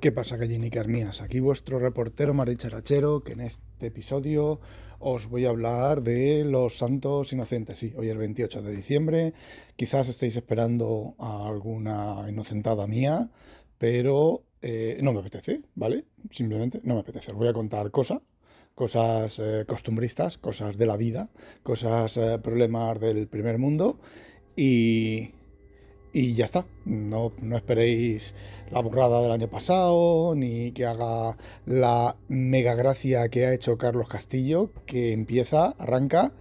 ¿Qué pasa, gallinicas mías? Aquí vuestro reportero Maricharachero, que en este episodio os voy a hablar de los santos inocentes. Sí, hoy es el 28 de diciembre. Quizás estéis esperando a alguna inocentada mía, pero eh, no me apetece, ¿vale? Simplemente no me apetece. Os voy a contar cosas, cosas eh, costumbristas, cosas de la vida, cosas, eh, problemas del primer mundo y y ya está. No, no, esperéis la burrada del año pasado, ni que haga la mega gracia que ha hecho Carlos Castillo, que empieza, arranca,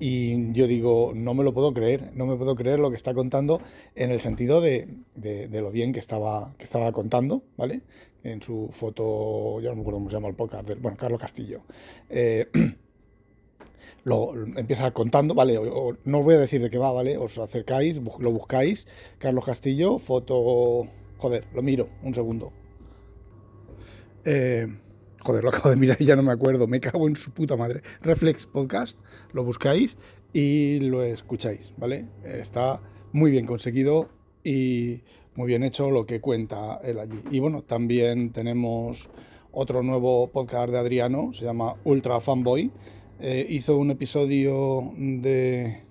y yo digo, no me lo puedo creer, no me puedo creer lo que está contando en el sentido de, de, lo bien que estaba, que estaba contando, ¿vale? En su foto, yo no me acuerdo cómo se llama el podcast, bueno, Carlos Castillo. Eh, lo, empieza contando, ¿vale? no os voy a decir de qué va, ¿vale? Os acercáis, lo buscáis, Carlos Castillo, foto... Joder, lo miro, un segundo. Eh, joder, lo acabo de mirar y ya no me acuerdo, me cago en su puta madre. Reflex Podcast, lo buscáis y lo escucháis, ¿vale? Está muy bien conseguido y muy bien hecho lo que cuenta él allí. Y bueno, también tenemos otro nuevo podcast de Adriano, se llama Ultra Fanboy eh, hizo un episodio de,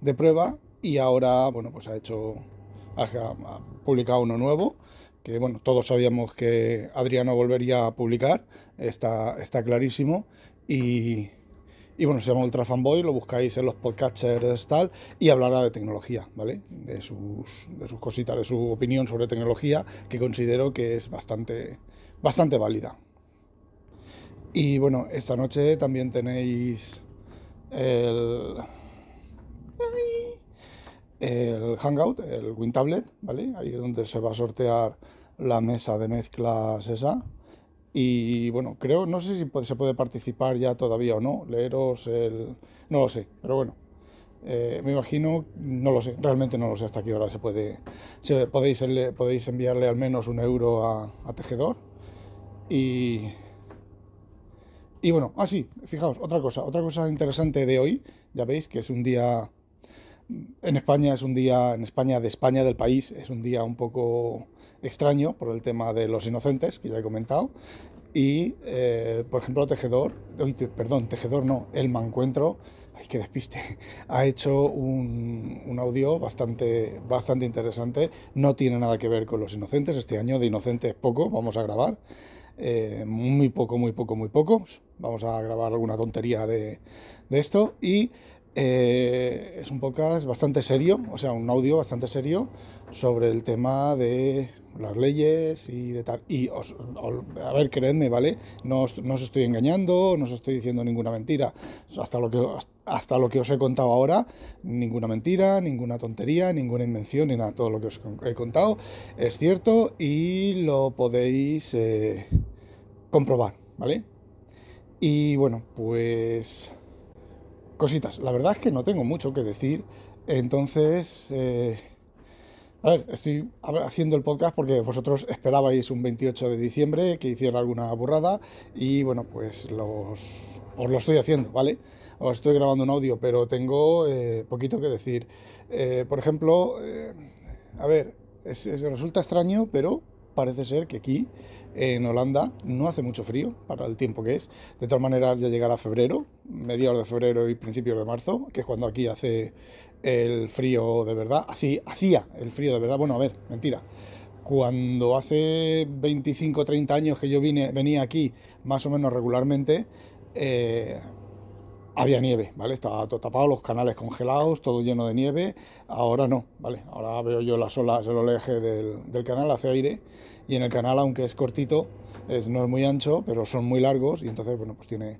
de prueba y ahora, bueno, pues ha hecho, ha, publicado uno nuevo, que bueno, todos sabíamos que Adriano volvería a publicar, está, está clarísimo, y, y bueno, se llama Ultra Fanboy, lo buscáis en los podcasters tal, y hablará de tecnología, ¿vale? De sus, de sus cositas, de su opinión sobre tecnología, que considero que es bastante, bastante válida. Y bueno, esta noche también tenéis el, el Hangout, el WinTablet, ¿vale? Ahí es donde se va a sortear la mesa de mezclas esa. Y bueno, creo, no sé si se puede participar ya todavía o no, leeros el... No lo sé, pero bueno, eh, me imagino, no lo sé, realmente no lo sé hasta qué hora se puede... podéis, podéis enviarle al menos un euro a, a Tejedor y y bueno, así, ah, fijaos, otra cosa, otra cosa interesante de hoy, ya veis que es un día, en España es un día, en España de España, del país, es un día un poco extraño por el tema de los inocentes, que ya he comentado. Y, eh, por ejemplo, Tejedor, perdón, Tejedor no, el Mancuentro, ay, que despiste, ha hecho un, un, audio bastante, bastante interesante. No tiene nada que ver con los inocentes, este año de inocentes poco, vamos a grabar. Eh, muy poco, muy poco, muy pocos. Vamos a grabar alguna tontería de, esto y eh, es un podcast bastante serio, o sea, un audio bastante serio sobre el tema de las leyes y de tal. Y os, a ver, creedme, ¿vale? No os, no os, estoy engañando, no os estoy diciendo ninguna mentira. Hasta lo, que, hasta lo que os he contado ahora, ninguna mentira, ninguna tontería, ninguna invención, ni nada. Todo lo que os he contado es cierto y lo podéis eh, comprobar, ¿vale? Y bueno, pues... Cositas. La verdad es que no tengo mucho que decir. Entonces... Eh, a ver, estoy haciendo el podcast porque vosotros esperabais un 28 de diciembre que hiciera alguna burrada y bueno, pues los, os lo estoy haciendo, ¿vale? Os estoy grabando un audio, pero tengo eh, poquito que decir. Eh, por ejemplo, a ver, resulta extraño, pero parece ser que aquí en Holanda no hace mucho frío para el tiempo que es. De todas maneras, ya llegará febrero, mediados de febrero y principios de marzo, que es cuando aquí hace el frío de verdad. hacía el frío de verdad. Bueno, a ver, mentira. Cuando hace 25 o 30 años que yo vine, venía aquí más o menos regularmente, eh, había nieve, ¿vale? Estaba todo tapado, los canales congelados, todo lleno de nieve. Ahora no, ¿vale? Ahora veo yo las olas, el oleaje del, canal, hace aire. Y en el canal, aunque es cortito, no es muy ancho, pero son muy largos y entonces, bueno, pues tiene...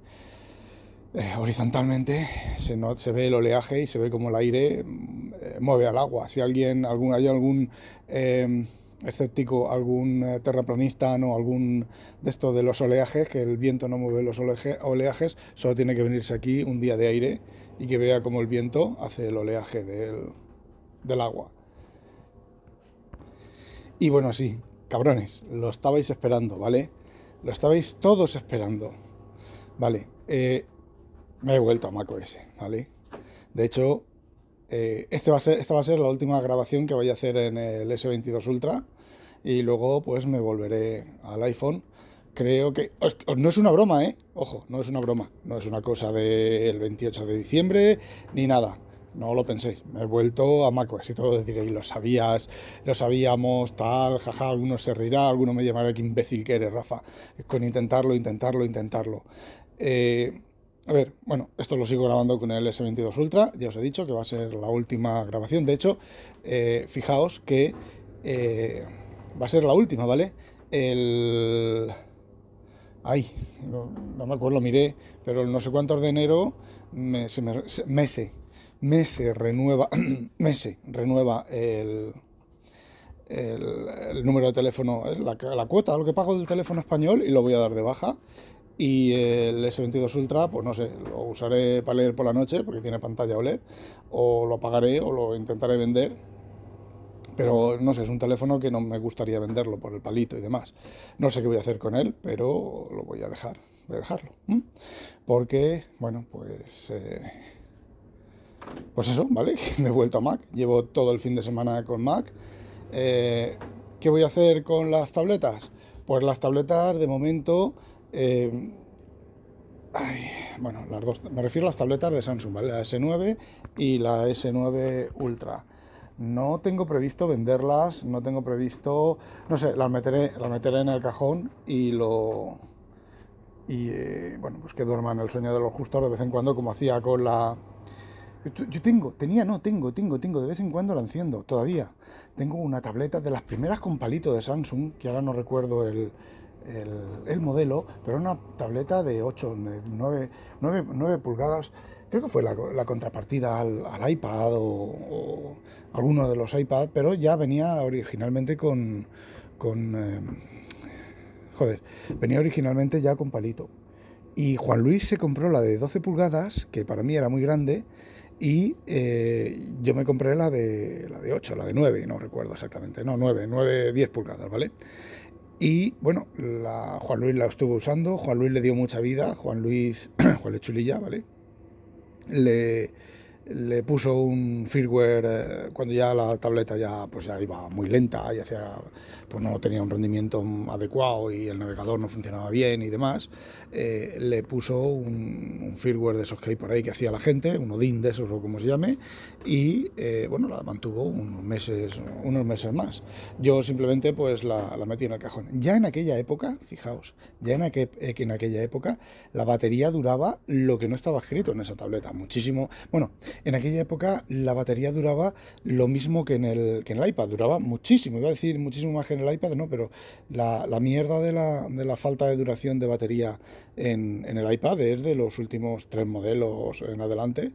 Eh, horizontalmente se, no, se ve el oleaje y se ve como el aire eh, mueve al agua. Si alguien, algún, hay algún... Eh, escéptico algún eh, terraplanista o algún de estos de los oleajes, que el viento no mueve los oleajes, solo tiene que venirse aquí un día de aire y que vea cómo el viento hace el oleaje del, del agua. Y bueno, sí, cabrones, lo estabais esperando, ¿vale? Lo estabais todos esperando. Vale, eh, me he vuelto a macOS, ¿vale? De hecho, eh, este va a ser, esta va a ser la última grabación que voy a hacer en el S22 Ultra y luego pues me volveré al iPhone. Creo que... No es una broma, ¿eh? Ojo, no es una broma. No es una cosa del 28 de diciembre ni nada. No lo penséis, me he vuelto a macOS y todo diréis, lo sabías, lo sabíamos, tal, jaja, alguno se rirá, alguno me llamará qué imbécil que eres, Rafa, con intentarlo, intentarlo, intentarlo. Eh, a ver, bueno, esto lo sigo grabando con el S22 Ultra, ya os he dicho que va a ser la última grabación, de hecho, eh, fijaos que eh, va a ser la última, ¿vale? El... Ay, no, me acuerdo, lo miré, pero el no sé cuántos de enero me, se me, Mese renueva, Mese renueva el, el, número de teléfono, la, la cuota, lo que pago del teléfono español y lo voy a dar de baja. Y el S22 Ultra, pues no sé, lo usaré para leer por la noche porque tiene pantalla OLED, o lo pagaré o lo intentaré vender. Pero no sé, es un teléfono que no me gustaría venderlo por el palito y demás. No sé qué voy a hacer con él, pero lo voy a dejar, voy a dejarlo. Porque, bueno, pues... Eh, pues eso, ¿vale? Me he vuelto a Mac, llevo todo el fin de semana con Mac. Eh, ¿Qué voy a hacer con las tabletas? Pues las tabletas de momento... Eh, bueno, las dos, me refiero a las tabletas de Samsung, ¿vale? La S9 y la S9 Ultra. No tengo previsto venderlas, no tengo previsto, no sé, las meteré, las meteré en el cajón y lo y eh, bueno, pues que duerman el sueño de los justos de vez en cuando, como hacía con la yo tengo, tenía, no, tengo, tengo, tengo, de vez en cuando la enciendo, todavía. Tengo una tableta de las primeras con palito de Samsung, que ahora no recuerdo el, el, modelo, pero una tableta de 8, 9, 9, pulgadas. Creo que fue la, contrapartida al, iPad o, alguno de los iPad, pero ya venía originalmente con. con eh, joder, venía originalmente ya con palito. Y Juan Luis se compró la de 12 pulgadas, que para mí era muy grande, y eh, yo me compré la de, la de 8, la de 9, no recuerdo exactamente, no, 9, 9, 10 pulgadas, ¿vale? Y bueno, Juan Luis la estuvo usando, Juan Luis le dio mucha vida, Juan Luis, Juan Luis Chulilla, ¿vale? Le, le puso un firmware eh, cuando ya la tableta ya pues ya iba muy lenta y hacía pues no tenía un rendimiento adecuado y el navegador no funcionaba bien y demás eh, le puso un, firmware de esos que hay por ahí que hacía la gente un Odin de esos o como se llame y eh, bueno la mantuvo unos meses unos meses más. Yo simplemente pues la, la, metí en el cajón. Ya en aquella época fijaos ya en, en aquella época la batería duraba lo que no estaba escrito en esa tableta muchísimo bueno en aquella época la batería duraba lo mismo que en el, que en el iPad, duraba muchísimo, iba a decir muchísimo más que en el iPad, no, pero la, mierda de la, de la, falta de duración de batería en, en el iPad es de los últimos tres modelos en adelante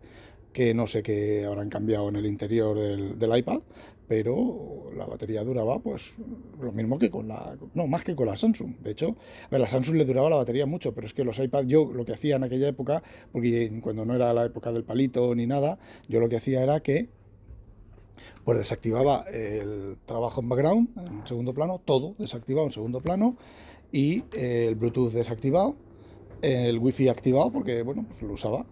que no sé qué habrán cambiado en el interior del, del, iPad, pero la batería duraba pues lo mismo que con la, no, más que con la Samsung. De hecho, a la Samsung le duraba la batería mucho, pero es que los iPad yo lo que hacía en aquella época, porque cuando no era la época del palito ni nada, yo lo que hacía era que pues desactivaba el trabajo en background, en segundo plano, todo desactivado en segundo plano, y el Bluetooth desactivado, el Wi-Fi activado, porque bueno, pues lo usaba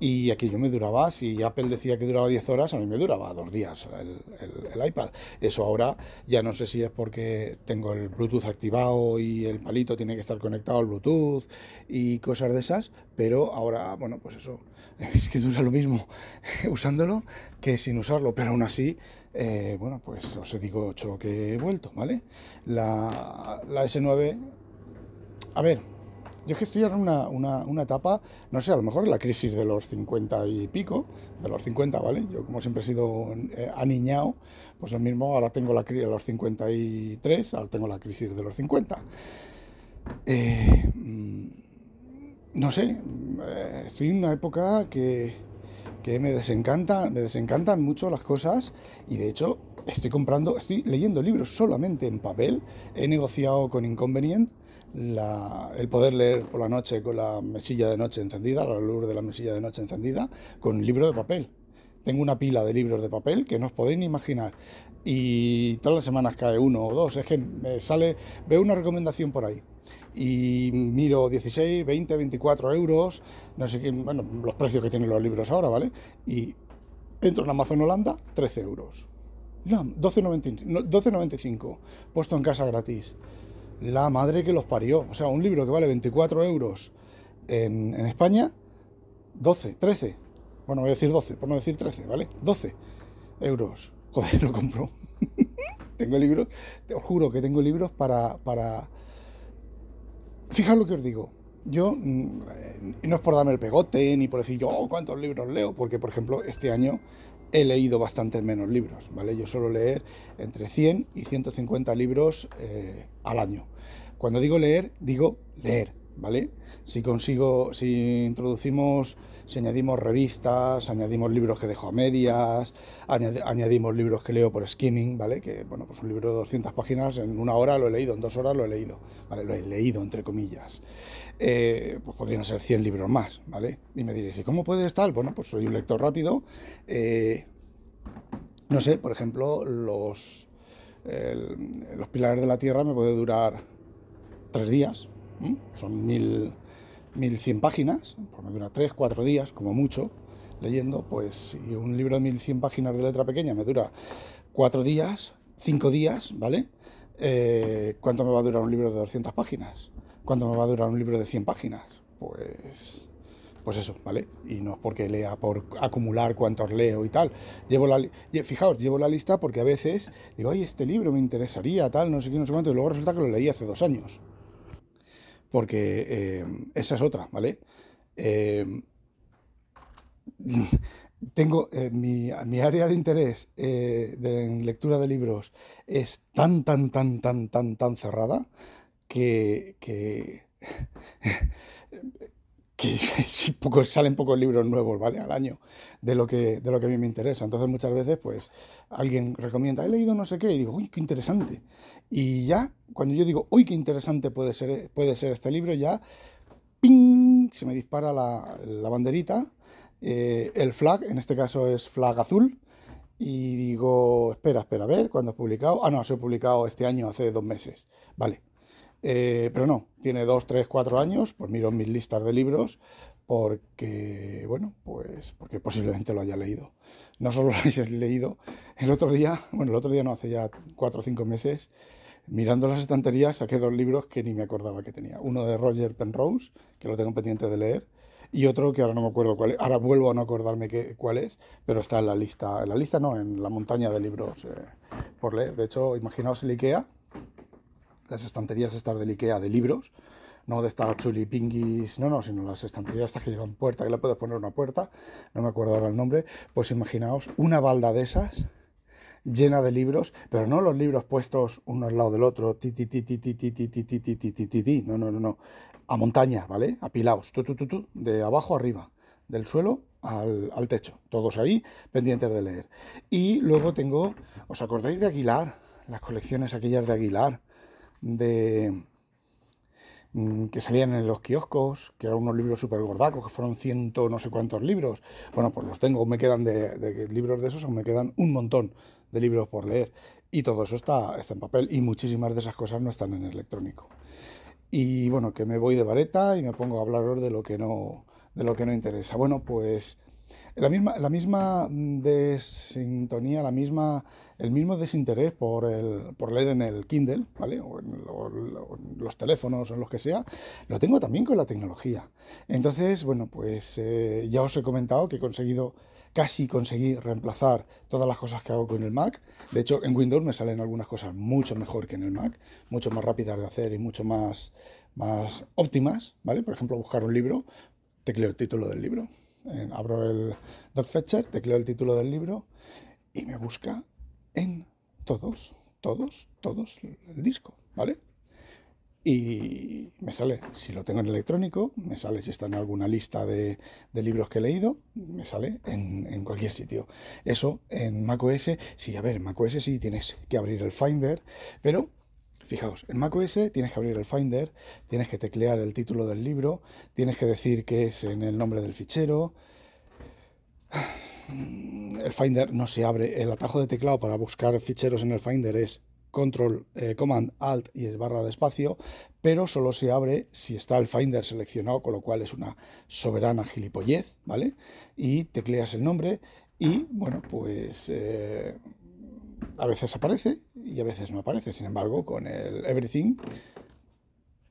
y aquello me duraba, si Apple decía que duraba 10 horas, a mí me duraba dos días el, iPad. Eso ahora ya no sé si es porque tengo el Bluetooth activado y el palito tiene que estar conectado al Bluetooth y cosas de esas, pero ahora, bueno, pues eso, es que dura lo mismo usándolo que sin usarlo, pero aún así, eh, bueno, pues os digo 8 que he vuelto, ¿vale? La, la S9, a ver, yo es que estoy en una, una, etapa, no sé, a lo mejor la crisis de los 50 y pico, de los 50, ¿vale? Yo como siempre he sido eh, aniñado, pues lo mismo, ahora tengo la crisis de los 53, ahora tengo la crisis de los 50. Eh, mm, no sé, eh, estoy en una época que, que me desencanta, me desencantan mucho las cosas y de hecho estoy comprando, estoy leyendo libros solamente en papel, he negociado con Inconvenient el poder leer por la noche con la mesilla de noche encendida, la luz de la mesilla de noche encendida, con un libro de papel. Tengo una pila de libros de papel que no os podéis ni imaginar. Y todas las semanas cae uno o dos. Es que me sale, veo una recomendación por ahí. Y miro 16, 20, 24 euros, no sé qué, bueno, los precios que tienen los libros ahora, ¿vale? Y entro en Amazon Holanda, 13 euros. No, 12,95, puesto en casa gratis. La madre que los parió. O sea, un libro que vale 24 euros en, en España, 12, 13. Bueno, voy a decir 12, por no decir 13, ¿vale? 12 euros. Joder, lo compro. tengo libros, te juro que tengo libros para... para... Fijaos lo que os digo. Yo, mm, no es por darme el pegote, ni por decir yo, oh, cuántos libros leo, porque, por ejemplo, este año he leído bastante menos libros, ¿vale? Yo suelo leer entre 100 y 150 libros eh, al año. Cuando digo leer, digo leer, ¿vale? Si consigo, si introducimos si añadimos revistas, añadimos libros que dejo a medias, añadimos libros que leo por skimming, ¿vale? Que, bueno, pues un libro de 200 páginas en una hora lo he leído, en dos horas lo he leído, ¿vale? Lo he leído, entre comillas. Eh, pues podrían ser 100 libros más, ¿vale? Y me diréis, ¿y cómo puede estar? Bueno, pues soy un lector rápido. Eh, no sé, por ejemplo, los, los pilares de la tierra me puede durar tres días, son mil 1100 páginas, por me dura 3, 4 días, como mucho, leyendo, pues si un libro de 1100 páginas de letra pequeña me dura 4 días, 5 días, ¿vale? Eh, ¿Cuánto me va a durar un libro de 200 páginas? ¿Cuánto me va a durar un libro de 100 páginas? Pues pues eso, ¿vale? Y no es porque lea por acumular cuántos leo y tal. Llevo la fijaos, llevo la lista porque a veces digo, ay, este libro me interesaría, tal, no sé qué, no sé cuánto, y luego resulta que lo leí hace dos años porque eh, esa es otra, ¿vale? Eh, tengo eh, mi, área de interés en lectura de libros es tan, tan, tan, tan, tan, tan cerrada que, que que salen pocos libros nuevos, ¿vale? Al año de lo, que, de lo que a mí me interesa. Entonces muchas veces, pues, alguien recomienda, he leído no sé qué, y digo, uy, qué interesante. Y ya, cuando yo digo, uy, qué interesante puede ser, puede ser este libro, ya, ¡ping! se me dispara la, banderita, eh, el flag, en este caso es flag azul, y digo, espera, espera, a ver, ¿cuándo has publicado? Ah, no, se ha publicado este año, hace dos meses. Vale, eh, pero no, tiene dos, tres, cuatro años, pues miro mis listas de libros porque, bueno, pues porque posiblemente lo haya leído. No solo lo haya leído, el otro día, bueno, el otro día no, hace ya cuatro o cinco meses, mirando las estanterías saqué dos libros que ni me acordaba que tenía. Uno de Roger Penrose, que lo tengo pendiente de leer, y otro que ahora no me acuerdo cuál es, ahora vuelvo a no acordarme qué, cuál es, pero está en la lista, en la lista no, en la montaña de libros eh, por leer. De hecho, imaginaos el IKEA, las estanterías estas del Ikea de libros, no de estas chulipinguis, no, no, sino las estanterías estas que llevan puerta, que le puedes poner una puerta, no me acuerdo ahora el nombre, pues imaginaos una balda de esas llena de libros, pero no los libros puestos uno al lado del otro, ti ti ti ti ti ti ti ti ti ti ti ti ti no, no, no, no, a montaña, ¿vale? Apilaos, tu tu tu tu, de abajo arriba, del suelo al, al techo, todos ahí pendientes de leer. Y luego tengo, ¿os acordáis de Aguilar? Las colecciones aquellas de Aguilar, de mm, que salían en los kioscos, que eran unos libros súper gordacos, que fueron ciento no sé cuántos libros. Bueno, pues los tengo, me quedan de, libros de esos, o me quedan un montón de libros por leer. Y todo eso está, está en papel y muchísimas de esas cosas no están en electrónico. Y bueno, que me voy de vareta y me pongo a hablaros de lo que no, de lo que no interesa. Bueno, pues la misma, la misma desintonía, la misma, el mismo desinterés por, el, por leer en el Kindle, ¿vale? O en, los teléfonos o en los que sea, lo tengo también con la tecnología. Entonces, bueno, pues eh, ya os he comentado que he conseguido, casi conseguí reemplazar todas las cosas que hago con el Mac. De hecho, en Windows me salen algunas cosas mucho mejor que en el Mac, mucho más rápidas de hacer y mucho más, más óptimas, ¿vale? Por ejemplo, buscar un libro, tecleo el título del libro abro el DocFetcher, tecleo el título del libro y me busca en todos, todos, todos el disco, ¿vale? Y me sale, si lo tengo en electrónico, me sale si está en alguna lista de, libros que he leído, me sale en, en, cualquier sitio. Eso en macOS, sí, a ver, en macOS sí tienes que abrir el Finder, pero Fijaos, en macOS tienes que abrir el Finder, tienes que teclear el título del libro, tienes que decir que es en el nombre del fichero. El Finder no se abre. El atajo de teclado para buscar ficheros en el Finder es Control, eh, Command, Alt y es barra de espacio, pero solo se abre si está el Finder seleccionado, con lo cual es una soberana gilipollez, ¿vale? Y tecleas el nombre y, bueno, pues eh, a veces aparece y a veces no aparece. Sin embargo, con el Everything,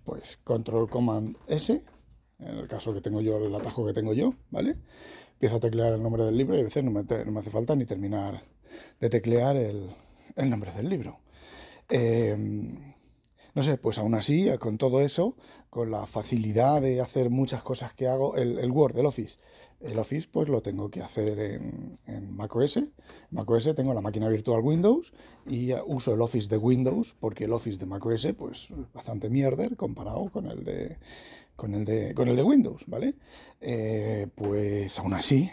pues Control Command S, en el caso que tengo yo, el atajo que tengo yo, ¿vale? Empiezo a teclear el nombre del libro y a veces no me, no me hace falta ni terminar de teclear el, el nombre del libro. Eh, no sé, pues aún así, con todo eso, con la facilidad de hacer muchas cosas que hago, el, Word, el Office, el Office pues lo tengo que hacer en, en macOS. macOS tengo la máquina virtual Windows y uso el Office de Windows porque el Office de macOS pues bastante mierder comparado con el de con el de con el de Windows, ¿vale? Eh, pues aún así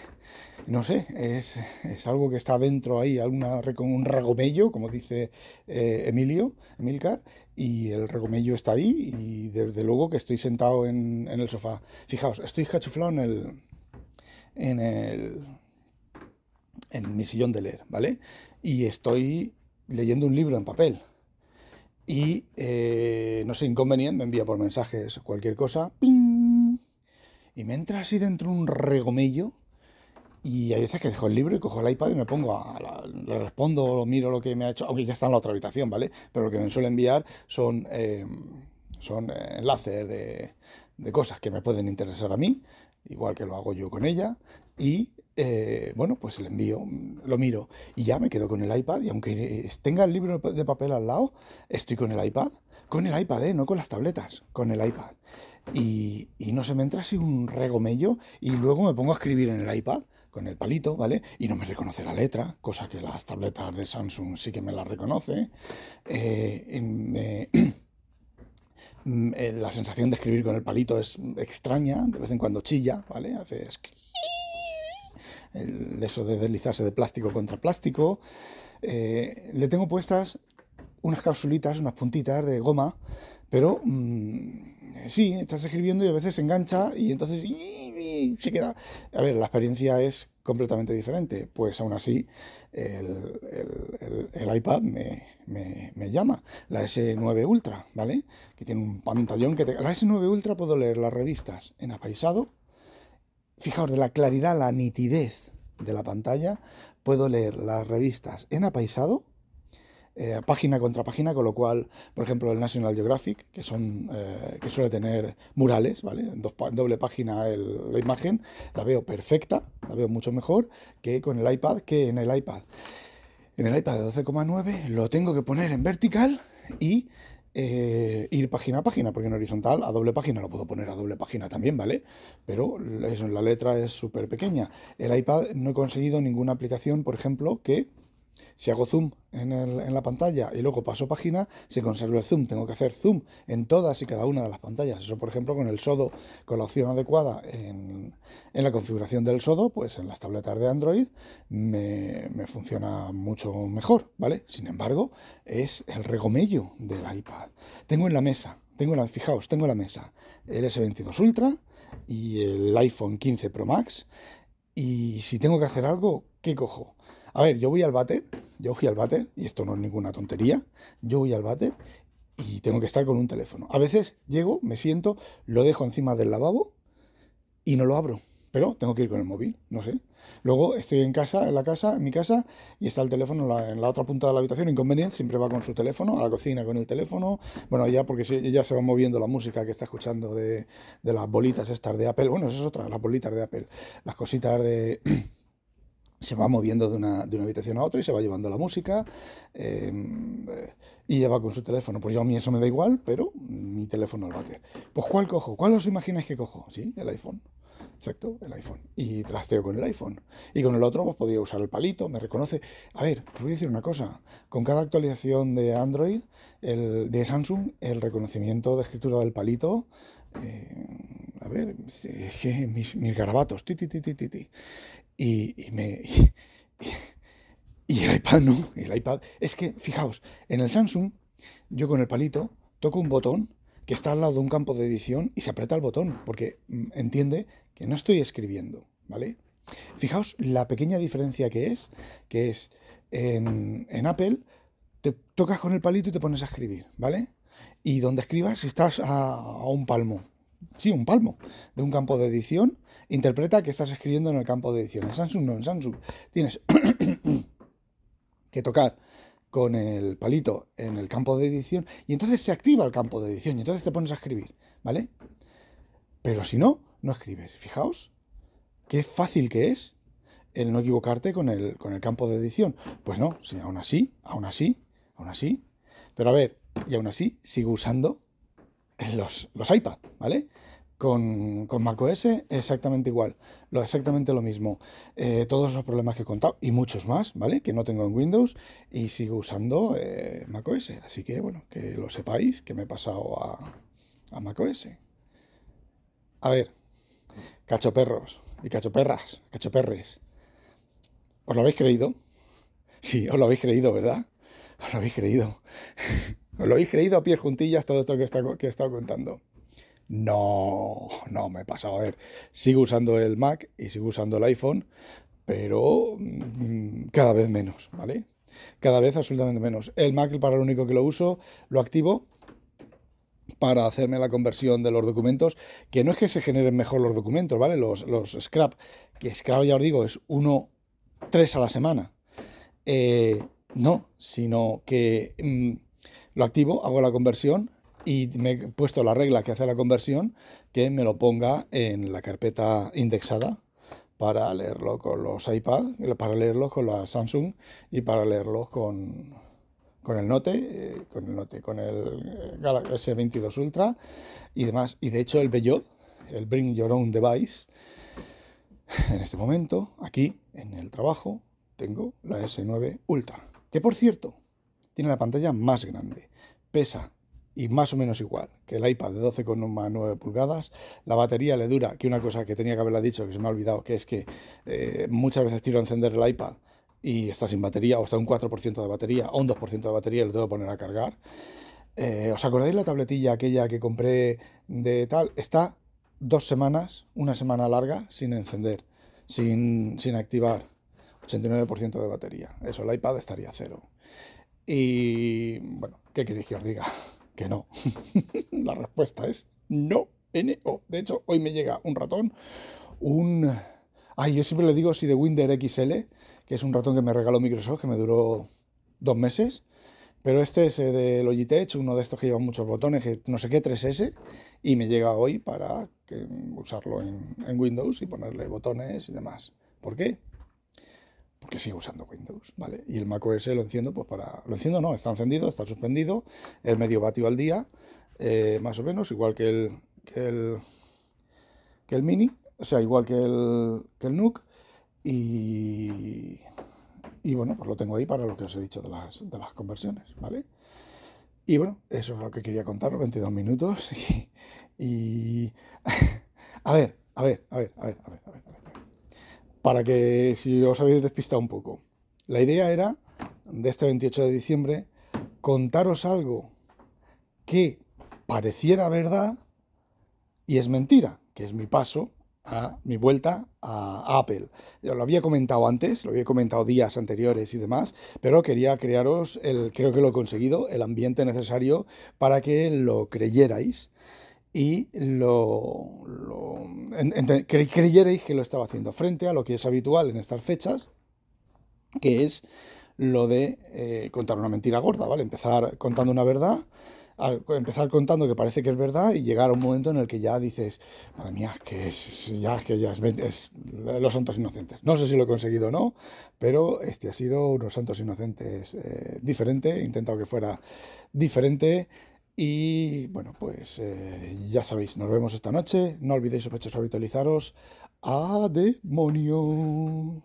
no sé, es, algo que está dentro ahí, alguna, un regomello, como dice eh, Emilio, Emilcar, y el regomello está ahí y desde luego que estoy sentado en, el sofá. Fijaos, estoy cachuflado en el, en el, en mi sillón de leer, ¿vale? Y estoy leyendo un libro en papel. Y, eh, no sé, inconveniente, me envía por mensajes cualquier cosa, ¡ping! y me entra así dentro un regomello y hay veces que dejo el libro y cojo el iPad y me pongo a, le respondo, lo miro lo que me ha hecho, aunque ya está en la otra habitación, ¿vale? Pero lo que me suele enviar son, em, son eh, enlaces de, de, cosas que me pueden interesar a mí, igual que lo hago yo con ella, y eh, bueno, pues le envío, lo miro y ya me quedo con el iPad y aunque tenga el libro de papel al lado, estoy con el iPad, con el iPad, ¿eh? no con las tabletas, con el iPad. Y, y no se me entra así un regomello y luego me pongo a escribir en el iPad con el palito, ¿vale? Y no me reconoce la letra, cosa que las tabletas de Samsung sí que me la reconoce. Eh, mm, eh, la sensación de escribir con el palito es extraña, de vez en cuando chilla, ¿vale? Hace el, eso de deslizarse de plástico contra plástico. Eh, le tengo puestas unas capsulitas, unas puntitas de goma, pero mm, sí, estás escribiendo y a veces se engancha y entonces se queda. A ver, la experiencia es completamente diferente. Pues aún así, el, iPad me, llama. La S9 Ultra, ¿vale? Que tiene un pantallón que te... La S9 Ultra puedo leer las revistas en apaisado. Fijaos, de la claridad, la nitidez de la pantalla, puedo leer las revistas en apaisado eh, página contra página, con lo cual, por ejemplo, el National Geographic, que son eh, que suele tener murales, ¿vale? doble página la imagen, la veo perfecta, la veo mucho mejor que con el iPad, que en el iPad. En el iPad de 12,9 lo tengo que poner en vertical y eh, ir página a página, porque en horizontal a doble página lo puedo poner a doble página también, ¿vale? Pero la letra es súper pequeña. El iPad no he conseguido ninguna aplicación, por ejemplo, que si hago zoom en, la pantalla y luego paso página, se conserva el zoom. Tengo que hacer zoom en todas y cada una de las pantallas. Eso, por ejemplo, con el SODO, con la opción adecuada en, la configuración del SODO, pues en las tabletas de Android me, funciona mucho mejor, ¿vale? Sin embargo, es el regomello del iPad. Tengo en la mesa, tengo la, fijaos, tengo en la mesa el S22 Ultra y el iPhone 15 Pro Max. Y si tengo que hacer algo, ¿qué cojo? A ver, yo voy al váter, yo voy al váter, y esto no es ninguna tontería, yo voy al váter y tengo que estar con un teléfono. A veces llego, me siento, lo dejo encima del lavabo y no lo abro, pero tengo que ir con el móvil, no sé. Luego estoy en casa, en la casa, en mi casa, y está el teléfono en la, otra punta de la habitación. Inconveniente, siempre va con su teléfono, a la cocina con el teléfono. Bueno, ya porque ella se va moviendo la música que está escuchando de, de las bolitas estas de Apple. Bueno, eso es otra, las bolitas de Apple. Las cositas de se va moviendo de una, de una, habitación a otra y se va llevando la música em, y ya va con su teléfono. Pues yo a mí eso me da igual, pero mi teléfono al bate. Pues ¿cuál cojo? ¿Cuál os imagináis que cojo? Sí, el iPhone. Exacto, el iPhone. Y trasteo con el iPhone. Y con el otro, pues podría usar el palito, me reconoce. A ver, te voy a decir una cosa. Con cada actualización de Android, el, de Samsung, el reconocimiento de escritura del palito, eh, a ver, mis, mis garabatos, ti. Y, me... Y, el iPad no, el iPad... Es que, fijaos, en el Samsung, yo con el palito toco un botón que está al lado de un campo de edición y se aprieta el botón, porque mm, entiende que no estoy escribiendo, ¿vale? Fijaos la pequeña diferencia que es, que es en, Apple, te tocas con el palito y te pones a escribir, ¿vale? Y donde escribas estás a un palmo, sí, un palmo de un campo de edición, interpreta que estás escribiendo en el campo de edición. En Samsung no, en Samsung tienes que tocar con el palito en el campo de edición y entonces se activa el campo de edición y entonces te pones a escribir, ¿vale? Pero si no, no escribes. Fijaos qué fácil que es el no equivocarte con el, con el campo de edición. Pues no, sí, aún así, aún así, aún así. Pero a ver, y aún así sigo usando los, los iPad, ¿vale? Con, con macOS exactamente igual, lo, exactamente lo mismo. Eh, todos los problemas que he contado y muchos más, ¿vale? Que no tengo en Windows y sigo usando eh, macOS. Así que, bueno, que lo sepáis, que me he pasado a, a macOS. A ver, cachoperros y cachoperras, cachoperres. ¿Os lo habéis creído? Sí, os lo habéis creído, ¿verdad? Os lo habéis creído. lo habéis creído a pie juntillas todo esto que he estado contando. No, no me he pasado. A ver, sigo usando el Mac y sigo usando el iPhone, pero mm, cada vez menos, ¿vale? Cada vez absolutamente menos. El Mac, para lo único que lo uso, lo activo para hacerme la conversión de los documentos, que no es que se generen mejor los documentos, ¿vale? Los, los scrap, que scrap ya os digo, es uno, tres a la semana. Eh, no, sino que mm, lo activo, hago la conversión y me he puesto la regla que hace la conversión que me lo ponga en la carpeta indexada para leerlo con los iPad, para leerlo con la Samsung y para leerlo con, con el Note, eh, con el Note, con el Galaxy S22 Ultra y demás. Y de hecho el Bellot, el Bring Your Own Device, en este momento, aquí en el trabajo, tengo la S9 Ultra, que por cierto, tiene la pantalla más grande, pesa y más o menos igual que el iPad de 12,9 pulgadas. La batería le dura, que una cosa que tenía que haberla dicho, que se me ha olvidado, que es que eh, muchas veces tiro a encender el iPad y está sin batería, o está un 4% de batería, o un 2% de batería lo tengo que poner a cargar. Eh, ¿Os acordáis la tabletilla aquella que compré de tal? Está dos semanas, una semana larga, sin encender, sin, sin activar. 89% de batería. Eso, el iPad estaría cero. Y bueno, ¿qué queréis que os diga? que no. la respuesta es no. N-O. De hecho, hoy me llega un ratón, un... Ay, yo siempre le digo si de Winder XL, que es un ratón que me regaló Microsoft, que me duró dos meses. Pero este es de Logitech, uno de estos que lleva muchos botones, no sé qué, 3S, y me llega hoy para usarlo en, en Windows y ponerle botones y demás. ¿Por qué? Porque sigo usando Windows, ¿vale? Y el macOS lo enciendo, pues para... Lo enciendo no, está encendido, está suspendido, el medio vatio al día, eh, más o menos, igual que el, que el, que el Mini, o sea, igual que el, que el NUC, y, y bueno, pues lo tengo ahí para lo que os he dicho de las, de las conversiones, ¿vale? Y bueno, eso es lo que quería contar, 22 minutos, y... y a ver, a ver, a ver, a ver, a ver, a ver para que si os habéis despistado un poco. La idea era, de este 28 de diciembre, contaros algo que pareciera verdad y es mentira, que es mi paso a mi vuelta a Apple. Yo lo había comentado antes, lo había comentado días anteriores y demás, pero quería crearos, el, creo que lo he conseguido, el ambiente necesario para que lo creyerais y lo, creyerais que lo estaba haciendo frente a lo que es habitual en estas fechas, que es lo de eh, contar una mentira gorda, ¿vale? Empezar contando una verdad, empezar contando que parece que es verdad y llegar a un momento en el que ya dices, madre mía, que es ya, que ya es, los santos inocentes. No sé si lo he conseguido o no, pero este ha sido unos santos inocentes eh, diferente, he intentado que fuera diferente. Y bueno, pues eh, ya sabéis, nos vemos esta noche. No olvidéis sospechosos habitualizaros. ¡A demonio!